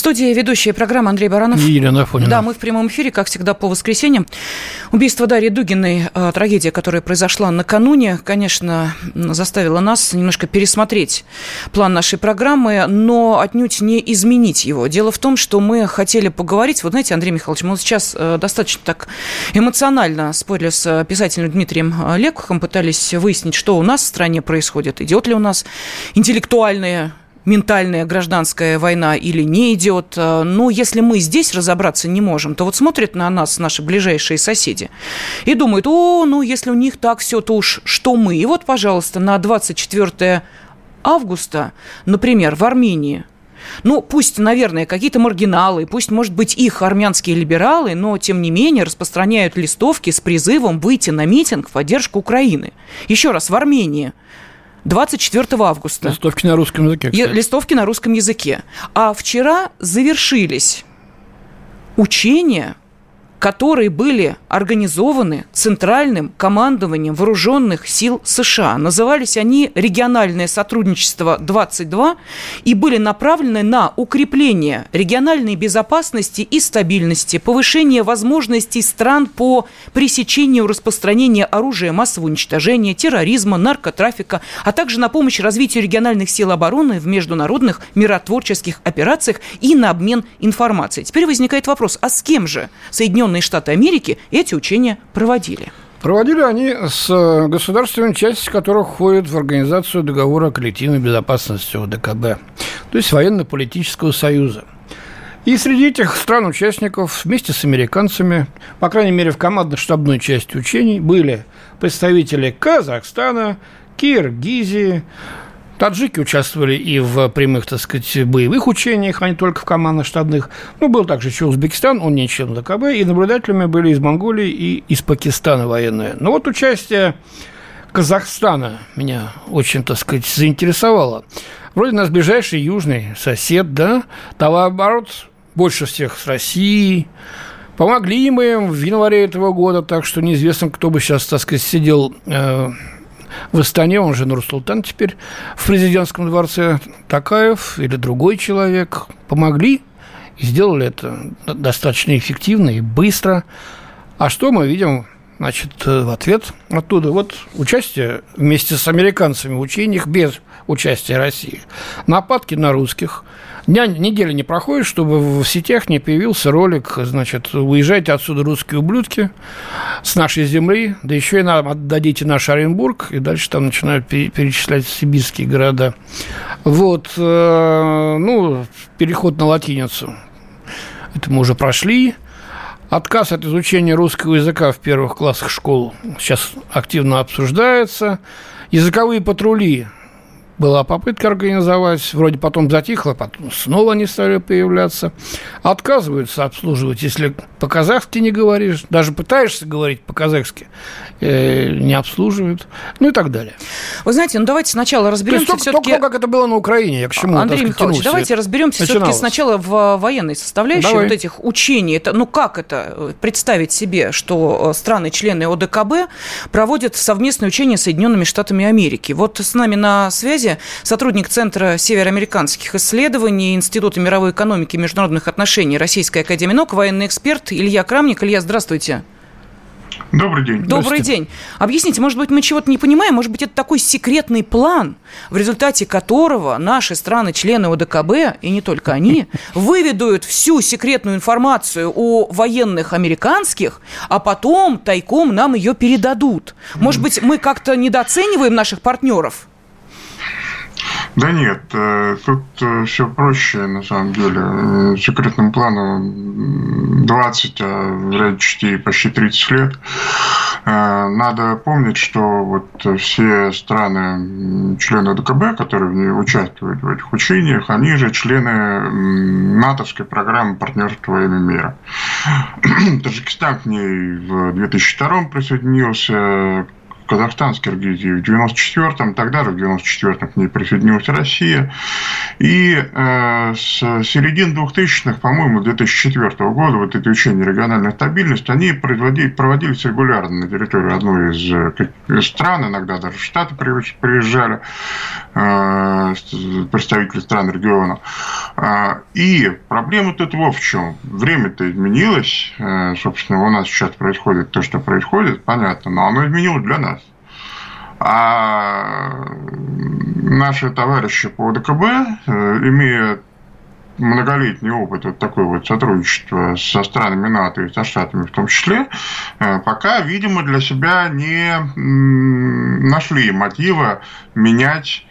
студии ведущая программа Андрей Баранов. И Елена Афонина. Да, мы в прямом эфире, как всегда, по воскресеньям. Убийство Дарьи Дугиной, э, трагедия, которая произошла накануне, конечно, заставила нас немножко пересмотреть план нашей программы, но отнюдь не изменить его. Дело в том, что мы хотели поговорить, вот знаете, Андрей Михайлович, мы сейчас э, достаточно так эмоционально спорили с писателем Дмитрием Лекухом, пытались выяснить, что у нас в стране происходит, идет ли у нас интеллектуальная ментальная гражданская война или не идет. Э, но если мы здесь разобраться не можем, то вот смотрят на нас наши ближайшие соседи и думают, о, ну если у них так все, то уж что мы. И вот, пожалуйста, на 24 августа, например, в Армении ну, пусть, наверное, какие-то маргиналы, пусть, может быть, их армянские либералы, но, тем не менее, распространяют листовки с призывом выйти на митинг в поддержку Украины. Еще раз, в Армении – 24 августа. Листовки на русском языке. Кстати. Листовки на русском языке. А вчера завершились учения которые были организованы Центральным командованием вооруженных сил США. Назывались они «Региональное сотрудничество 22» и были направлены на укрепление региональной безопасности и стабильности, повышение возможностей стран по пресечению распространения оружия массового уничтожения, терроризма, наркотрафика, а также на помощь развитию региональных сил обороны в международных миротворческих операциях и на обмен информацией. Теперь возникает вопрос, а с кем же Соединенные Соединенные Штаты Америки эти учения проводили. Проводили они с э, государствами, часть которых входит в Организацию договора о коллективной безопасности ОДКБ, то есть военно-политического союза. И среди этих стран-участников вместе с американцами, по крайней мере, в командно-штабной части учений, были представители Казахстана, Киргизии, Таджики участвовали и в прямых, так сказать, боевых учениях, а не только в командно-штабных. Ну, был также еще Узбекистан, он не член ДКБ, и наблюдателями были из Монголии и из Пакистана военные. Но вот участие Казахстана меня очень, так сказать, заинтересовало. Вроде нас ближайший южный сосед, да, товарооборот больше всех с Россией, Помогли мы им в январе этого года, так что неизвестно, кто бы сейчас, так сказать, сидел э, в Астане, он же Нурсултан теперь в президентском дворце, Такаев или другой человек помогли и сделали это достаточно эффективно и быстро. А что мы видим Значит, в ответ оттуда вот участие вместе с американцами в учениях без участия России. Нападки на русских – Дня, недели не проходит, чтобы в сетях не появился ролик, значит, уезжайте отсюда, русские ублюдки, с нашей земли, да еще и нам отдадите наш Оренбург, и дальше там начинают перечислять сибирские города. Вот, э, ну, переход на латиницу. Это мы уже прошли. Отказ от изучения русского языка в первых классах школ сейчас активно обсуждается. Языковые патрули была попытка организовать, вроде потом затихло, потом снова они стали появляться. Отказываются обслуживать, если по-казахски не говоришь, даже пытаешься говорить по-казахски, э, не обслуживают, ну и так далее. Вы знаете, ну давайте сначала разберемся только, все-таки... Только как это было на Украине, я к чему Андрей Михайлович, давайте разберемся все-таки сначала в военной составляющей Давай. вот этих учений. Это, ну как это э, представить себе, что э, страны-члены ОДКБ проводят совместные учения с Соединенными Штатами Америки? Вот с нами на связи связи, сотрудник Центра североамериканских исследований Института мировой экономики и международных отношений Российской Академии наук, военный эксперт Илья Крамник. Илья, здравствуйте. Добрый день. Добрый день. Объясните, может быть, мы чего-то не понимаем, может быть, это такой секретный план, в результате которого наши страны-члены ОДКБ, и не только они, выведут всю секретную информацию о военных американских, а потом тайком нам ее передадут. Может быть, мы как-то недооцениваем наших партнеров? Да нет, э, тут э, все проще на самом деле. Секретному плану 20, а вряд почти 30 лет. Э, надо помнить, что вот все страны, члены ДКБ, которые участвуют в этих учениях, они же члены натовской программы партнерства во мира. Таджикистан к ней в 2002 присоединился, Казахстан с Киргизией в 94-м, тогда же в 94-м к ней присоединилась Россия. И э, с середины 2000-х, по-моему, 2004 года вот эти учения региональной стабильности, они проводились регулярно на территории одной из э, стран, иногда даже Штаты приезжали, э, представители стран региона. А, и проблема тут вот в чем. Время-то изменилось. Э, собственно, у нас сейчас происходит то, что происходит, понятно, но оно изменилось для нас. А наши товарищи по ДКБ, э, имея многолетний опыт вот такой вот сотрудничества со странами НАТО и со Штатами в том числе, э, пока, видимо, для себя не нашли мотива менять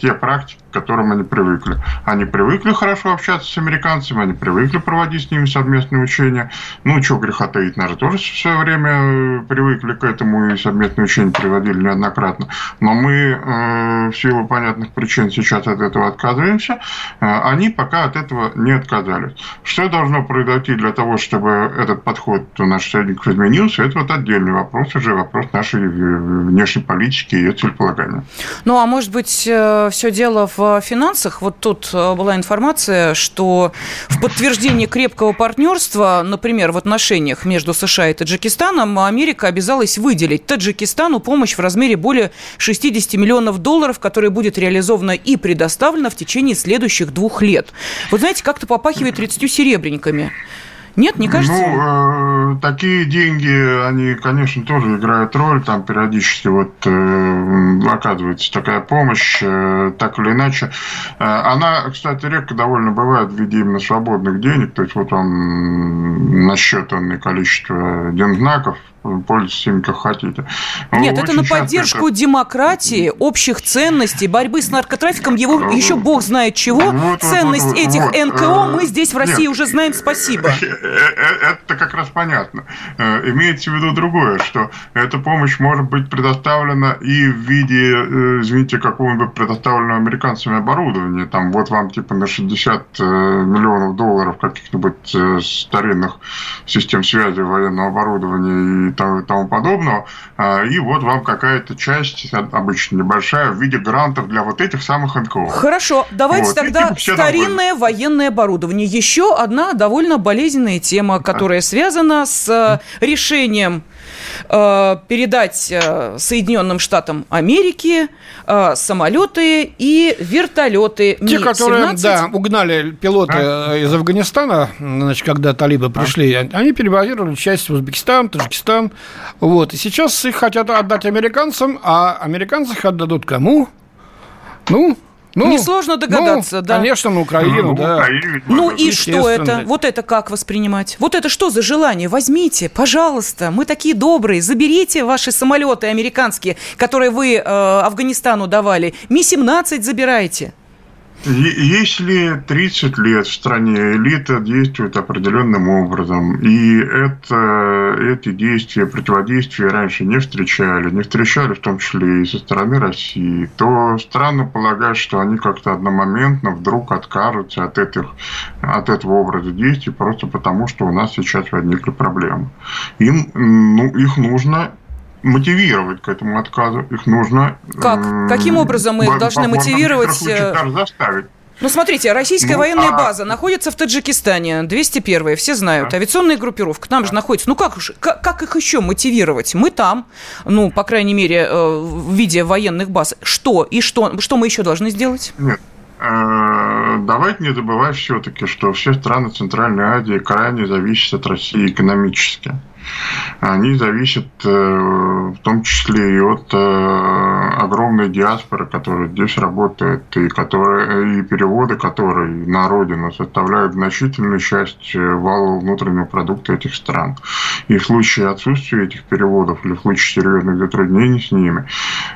те практики, которым они привыкли. Они привыкли хорошо общаться с американцами, они привыкли проводить с ними совместные учения. Ну, что греха таить, наверное, тоже в свое время э, привыкли к этому и совместные учения проводили неоднократно. Но мы э, в силу понятных причин сейчас от этого отказываемся. Э, они пока от этого не отказались. Что должно произойти для того, чтобы этот подход у наших союзников изменился, это вот отдельный вопрос, уже вопрос нашей внешней политики и ее целеполагания. Ну, а может быть, все дело в финансах. Вот тут э, была информация, что в подтверждение крепкого партнерства, например, в отношениях между США и Таджикистаном, Америка обязалась выделить Таджикистану помощь в размере более 60 миллионов долларов, которая будет реализована и предоставлена в течение следующих двух лет. Вот знаете, как-то попахивает 30 серебряниками. Нет, не кажется? Ну, э, такие деньги, они, конечно, тоже играют роль. Там периодически вот э, оказывается такая помощь, э, так или иначе. Э, она, кстати, редко довольно бывает в виде именно свободных денег. То есть вот вам насчетанное количество дензнаков, пользуйтесь ими как хотите. Нет, это на поддержку это... демократии, общих ценностей, борьбы с наркотрафиком, его ну, еще бог знает чего. Вот, Ценность вот, вот, этих вот, НКО мы здесь в России нет, уже знаем, спасибо. Э, э, это как раз понятно. Э, имеется в виду другое, что эта помощь может быть предоставлена и в виде, извините, какого-нибудь предоставленного американцами оборудования. Там вот вам типа на 60 миллионов долларов каких-нибудь старинных систем связи военного оборудования и и тому подобного. А, и вот вам какая-то часть, обычно небольшая, в виде грантов для вот этих самых НКО. Хорошо, давайте вот. тогда типа старинное военное оборудование. Еще одна довольно болезненная тема, которая связана с э, решением передать э, Соединенным Штатам Америки э, самолеты и вертолеты Те, которые, да, угнали пилоты а? из Афганистана, значит, когда талибы пришли, а? они перебазировали часть в Узбекистан, Таджикистан. Вот. И сейчас их хотят отдать американцам, а американцы их отдадут кому? Ну, ну, Несложно догадаться, ну, да. Конечно, на Украину, ну, да. Ну и что это? Вот это как воспринимать? Вот это что за желание? Возьмите, пожалуйста, мы такие добрые, заберите ваши самолеты американские, которые вы э, Афганистану давали. Ми-17 забирайте. Если 30 лет в стране элита действует определенным образом, и это, эти действия, противодействия раньше не встречали, не встречали в том числе и со стороны России, то странно полагать, что они как-то одномоментно вдруг откажутся от, этих, от этого образа действий просто потому, что у нас сейчас возникли проблемы. Им, ну, их нужно мотивировать к этому отказу. Их нужно... Как? Каким образом мы их должны мотивировать? Даже заставить. Ну, смотрите, российская ну, военная а... база находится в Таджикистане, 201 все знают. Авиационная группировка там же находится. Ну, как, как, как их еще мотивировать? Мы там, ну, по крайней мере, э, в виде военных баз. Что? И что, что мы еще должны сделать? Нет, э, давайте не забывать все-таки, что все страны Центральной Азии крайне зависят от России экономически они зависят э, в том числе и от э, огромной диаспоры, которая здесь работает, и, которые, и переводы которые на родину составляют значительную часть э, валового внутреннего продукта этих стран. И в случае отсутствия этих переводов или в случае серьезных затруднений с ними,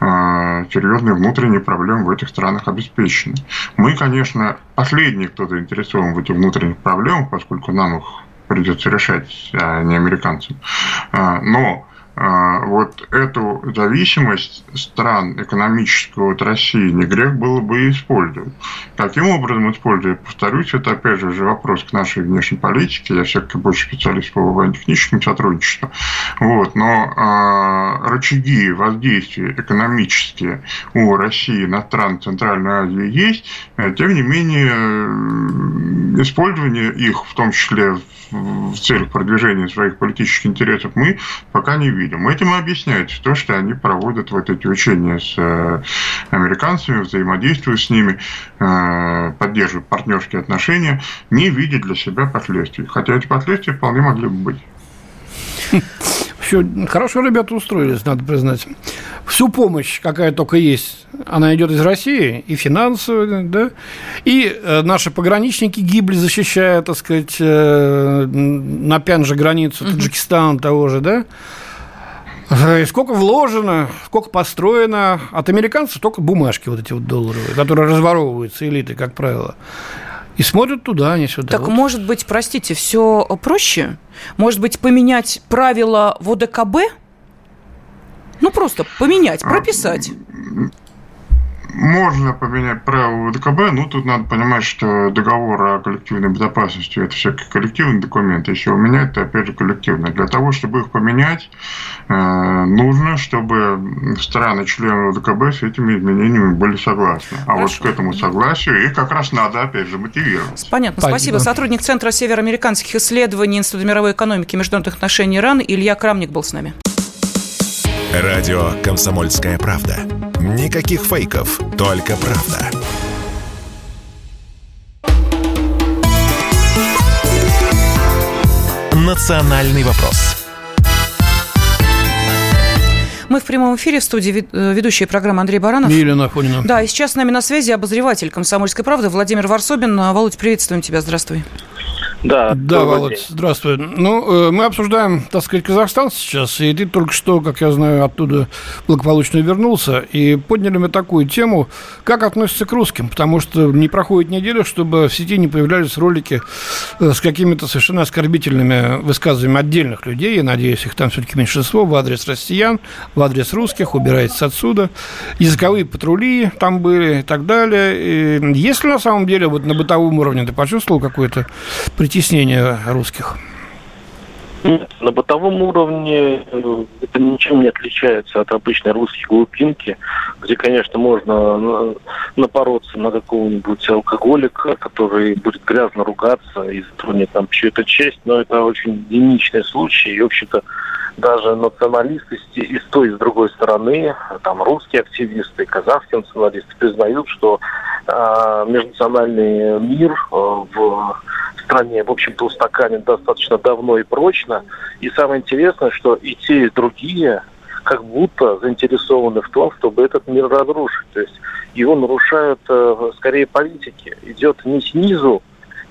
серьезные внутренние проблемы в этих странах обеспечены. Мы, конечно, последние, кто заинтересован в этих внутренних проблемах, поскольку нам их придется решать, а не американцам. А, но а, вот эту зависимость стран экономического от России не грех было бы использовать. Каким образом использовать? Повторюсь, это опять же уже вопрос к нашей внешней политике. Я все-таки больше специалист по военно-техническому сотрудничеству. Вот. Но э, рычаги воздействия экономические у России на страны Центральной Азии есть. Тем не менее, использование их, в том числе в целях продвижения своих политических интересов, мы пока не видим. Этим и объясняется то, что они проводят вот эти учения с э, американцами, взаимодействуют с ними, э, поддерживают партнерские отношения, не видя для себя последствий. Хотя эти последствия вполне могли бы быть. Все, хорошо ребята устроились, надо признать. Всю помощь, какая только есть, она идет из России, и финансовая, да, и э, наши пограничники гибли, защищая, так сказать, э, на Пянже границу Таджикистана того же, да, и сколько вложено, сколько построено. От американцев только бумажки вот эти вот долларовые, которые разворовываются элиты, как правило. И смотрят туда, не сюда. Так, вот. может быть, простите, все проще? Может быть, поменять правила в ОДКБ? Ну, просто поменять, прописать. Можно поменять правила ВДКБ, но тут надо понимать, что договор о коллективной безопасности – это все-таки коллективный документ. Если его менять, то опять же коллективный. Для того, чтобы их поменять, э, нужно, чтобы страны-члены ВДКБ с этими изменениями были согласны. А Хорошо. вот к этому согласию и как раз надо, опять же, мотивировать. Понятно, спасибо. спасибо. Сотрудник Центра североамериканских исследований Института мировой экономики и международных отношений ИРАН Илья Крамник был с нами. Радио «Комсомольская правда». Никаких фейков, только правда. «Национальный вопрос». Мы в прямом эфире в студии э, ведущая программы Андрей Баранов. Елена Афонина. Да, и сейчас с нами на связи обозреватель «Комсомольской правды» Владимир Варсобин. Володь, приветствуем тебя, здравствуй. Да, да Володь, день. здравствуй. Ну, э, мы обсуждаем, так сказать, Казахстан сейчас, и ты только что, как я знаю, оттуда благополучно вернулся, и подняли мы такую тему, как относятся к русским, потому что не проходит неделя, чтобы в сети не появлялись ролики э, с какими-то совершенно оскорбительными высказываниями отдельных людей, я надеюсь, их там все-таки меньшинство, в адрес россиян, в адрес русских, убирайтесь отсюда, языковые патрули там были и так далее. И если на самом деле вот на бытовом уровне ты почувствовал какое-то притеснение русских? Нет, на бытовом уровне э, это ничем не отличается от обычной русской глубинки, где, конечно, можно напороться на какого-нибудь алкоголика, который будет грязно ругаться и затронет там чью-то честь, но это очень единичный случай, и, в общем-то, даже националисты и с той, с другой стороны, там русские активисты, казахские националисты признают, что э, межнациональный мир э, в стране, в общем-то, устаканен достаточно давно и прочно. И самое интересное, что и те, и другие как будто заинтересованы в том, чтобы этот мир разрушить. То есть его нарушают э, скорее политики. Идет не снизу,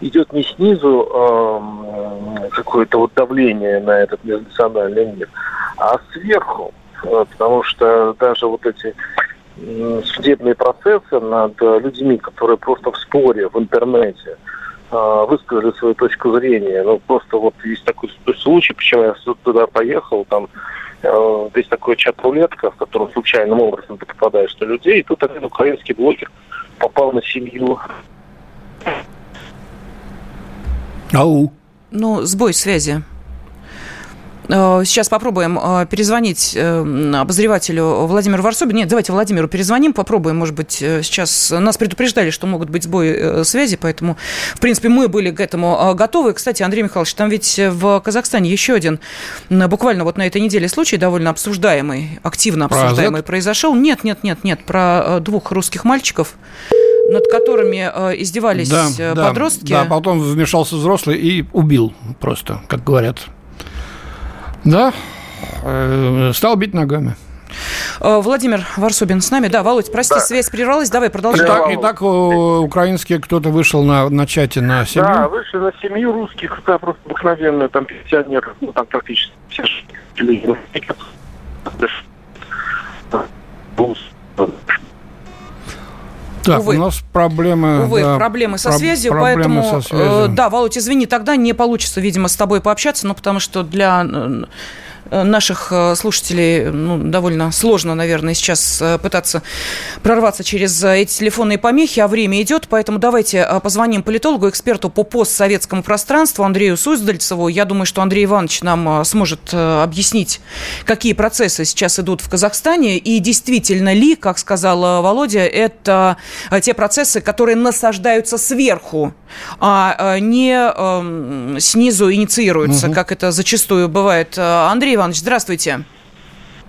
идет не снизу э, какое-то вот давление на этот межнациональный мир, а сверху. Э, потому что даже вот эти судебные процессы над людьми, которые просто в споре в интернете, высказали свою точку зрения. Ну, просто вот есть такой случай, почему я туда поехал, там э, здесь такой чат-рулетка, в котором случайным образом ты попадаешь на людей, и тут один украинский блогер попал на семью. Ау. Ну, сбой связи. Э, сейчас попробуем э, перезвонить э, обозревателю Владимиру Варсобину. Нет, давайте Владимиру перезвоним, попробуем, может быть, сейчас... Нас предупреждали, что могут быть сбои связи, поэтому, в принципе, мы были к этому готовы. Кстати, Андрей Михайлович, там ведь в Казахстане еще один, буквально вот на этой неделе случай довольно обсуждаемый, активно обсуждаемый про произошел. Нет, нет, нет, нет, про двух русских мальчиков, над которыми издевались да, подростки. Да, да, потом вмешался взрослый и убил просто, как говорят. Да, э, стал бить ногами. Э, Владимир Варсобин с нами. Да, Володь, прости, да. связь прервалась. Давай продолжай. Итак, итак украинские кто-то вышел на, на чате на семью? Да, вышли на семью русских. Это просто обыкновенные там пенсионеры. Ну, там практически все так, Увы. у нас проблемы. Увы, да, проблемы со связью, проблемы поэтому, со связью. Э, да, Володь, извини, тогда не получится, видимо, с тобой пообщаться, ну, потому что для наших э, слушателей ну, довольно сложно, наверное, сейчас э, пытаться прорваться через эти телефонные помехи, а время идет, поэтому давайте позвоним политологу, эксперту по постсоветскому пространству Андрею Суздальцеву. Я думаю, что Андрей Иванович нам сможет объяснить, какие процессы сейчас идут в Казахстане, и действительно ли, как сказал Володя, это те процессы, которые насаждаются сверху, а не э, снизу инициируются, угу. как это зачастую бывает. Андрей Иванович, здравствуйте.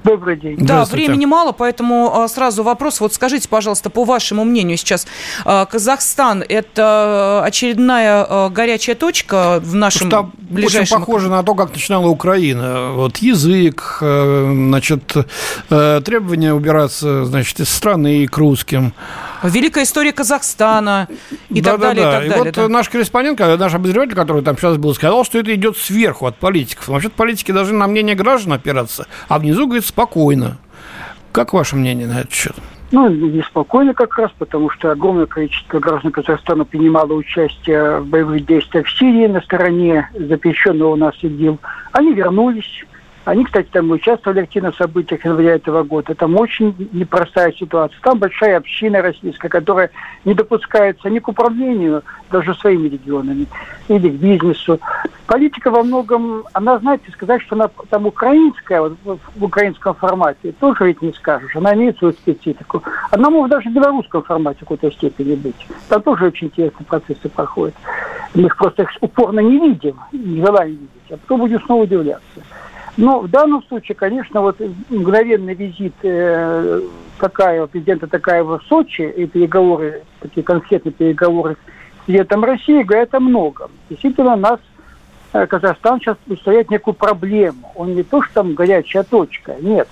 Добрый день. Да, времени мало, поэтому а, сразу вопрос. Вот скажите, пожалуйста, по вашему мнению сейчас, а, Казахстан – это очередная а, горячая точка в нашем Там ближайшем... очень похоже на то, как начинала Украина. Вот язык, э, значит, э, требования убираться, значит, из страны к русским. Великая история Казахстана и да, так да, далее, да. и так и далее. Вот да. наш корреспондент, наш обозреватель, который там сейчас был, сказал, что это идет сверху от политиков. Вообще-то политики должны на мнение граждан опираться, а внизу, говорит, спокойно. Как ваше мнение на этот счет? Ну, неспокойно как раз, потому что огромное количество граждан Казахстана принимало участие в боевых действиях в Сирии на стороне запрещенного у нас ИГИЛ. Они вернулись, они, кстати, там участвовали активно в событиях января этого года. Там очень непростая ситуация. Там большая община российская, которая не допускается ни к управлению даже своими регионами, или к бизнесу. Политика во многом, она, знаете, сказать, что она там украинская, вот, в украинском формате, тоже ведь не скажешь. Она имеет свою специфику. Она может даже в белорусском формате в какой-то степени быть. Там тоже очень интересные процессы проходят. Мы их просто их упорно не видим, не желаем видеть, а потом будем снова удивляться. Но в данном случае, конечно, вот мгновенный визит э, Такаева, президента Такаева в Сочи и переговоры, такие конкретные переговоры с президентом России говорят о многом. Действительно, нас э, Казахстан сейчас представляет некую проблему. Он не то, что там горячая точка, нет.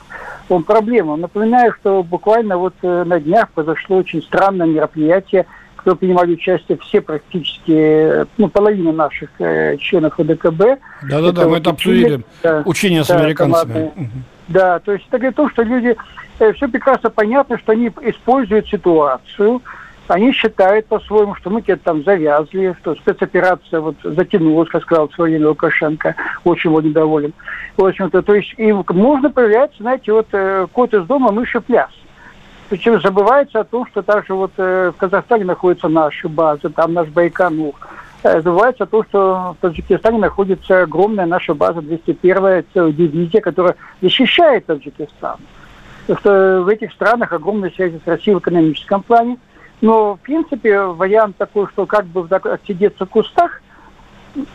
Он проблема. Напоминаю, что буквально вот э, на днях произошло очень странное мероприятие – кто принимали участие все практически, ну, половина наших э, членов ОДКБ. Да-да-да, мы это обсудили. Да, учение с да, американцами. Да, то есть это говорит то, что люди, э, все прекрасно понятно, что они используют ситуацию, они считают по-своему, что мы где-то там завязли, что спецоперация вот затянулась, как сказал в свое время Лукашенко, очень был недоволен. В общем-то, то есть и можно появляться, знаете, вот э, кот из дома, мыши пляс. Причем забывается о том, что также вот э, в Казахстане находится наша база, там наш Байконур. Э, забывается о том, что в Таджикистане находится огромная наша база 201-я дивизия, которая защищает Таджикистан. Что в этих странах огромная связь с Россией в экономическом плане. Но, в принципе, вариант такой, что как бы отсидеться в кустах,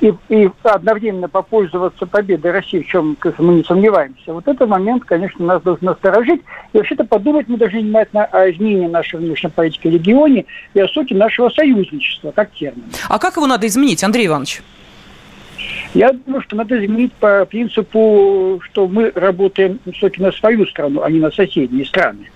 и, и одновременно попользоваться победой России, в чем мы не сомневаемся, вот этот момент, конечно, нас должен насторожить. И вообще-то подумать мы должны внимательно о изменении нашей внешней политики в регионе и о сути нашего союзничества, как термин. А как его надо изменить, Андрей Иванович? Я думаю, что надо изменить по принципу, что мы работаем все-таки на свою страну, а не на соседние страны.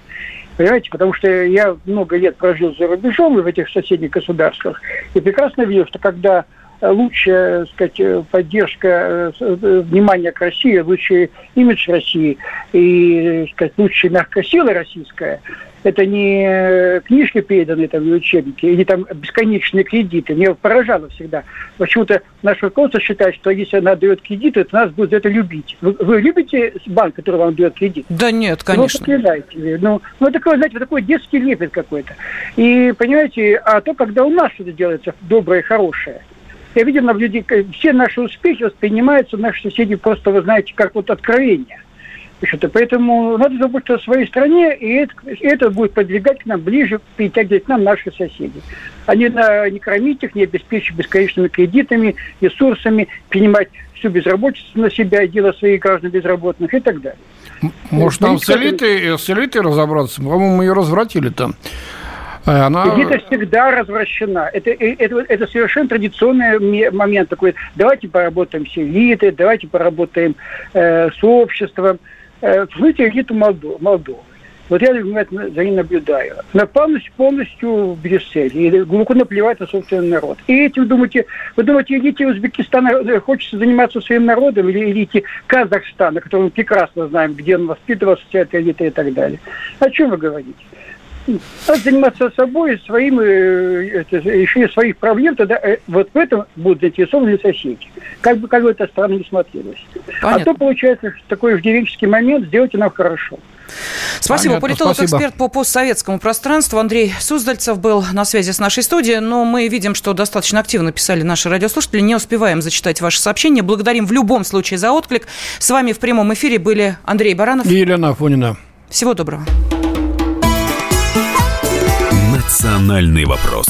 Понимаете, потому что я много лет прожил за рубежом и в этих соседних государствах, и прекрасно видел, что когда лучшая сказать, поддержка э, внимания к России, лучший имидж России и сказать, лучшая мягкая сила российская, это не книжки, переданные там учебники, или там бесконечные кредиты. Меня поражало всегда. Почему-то наш руководство считает, что если она дает кредиты, то нас будет за это любить. Вы, вы любите банк, который вам дает кредит? Да нет, конечно. Ну, проклинаете. Ну, ну, такой, знаете, такой детский лепет какой-то. И, понимаете, а то, когда у нас что-то делается доброе, хорошее – я видел на людей, все наши успехи воспринимаются наши соседи просто, вы знаете, как вот откровение. Что-то. Поэтому надо заботиться о своей стране, и это, и это будет подвигать к нам ближе, притягивать к нам наши соседи. Они на, не кормить их, не обеспечить бесконечными кредитами, ресурсами, принимать всю безработицу на себя делать своих граждан безработных и так далее. Может, нам с элитой, с элитой разобраться? По-моему, мы ее развратили там. Э, она... Где-то всегда развращена. Это, э, это, это совершенно традиционный момент такой. Давайте поработаем с элитой, давайте поработаем э, с обществом. Э, смотрите элиту Молдовы. Вот я внимательно за ним наблюдаю. Она полностью, полностью в Брюсселе. И глубоко наплевать на собственный народ. И этим думаете, вы думаете, элите Узбекистана э, хочется заниматься своим народом или элите Казахстана, который мы прекрасно знаем, где он воспитывался, вся эта элита и так далее. О чем вы говорите? Надо заниматься собой, своим, э, это, решение своих проблем, тогда э, вот в этом будут заинтересованы соседи. Как бы, как бы это странно не смотрелось. А Понятно. А то, получается, такой иждивенческий момент, сделайте нам хорошо. Спасибо. Политолог-эксперт по постсоветскому пространству Андрей Суздальцев был на связи с нашей студией. Но мы видим, что достаточно активно писали наши радиослушатели. Не успеваем зачитать ваши сообщения. Благодарим в любом случае за отклик. С вами в прямом эфире были Андрей Баранов и Елена Афонина. Всего доброго. Национальный вопрос.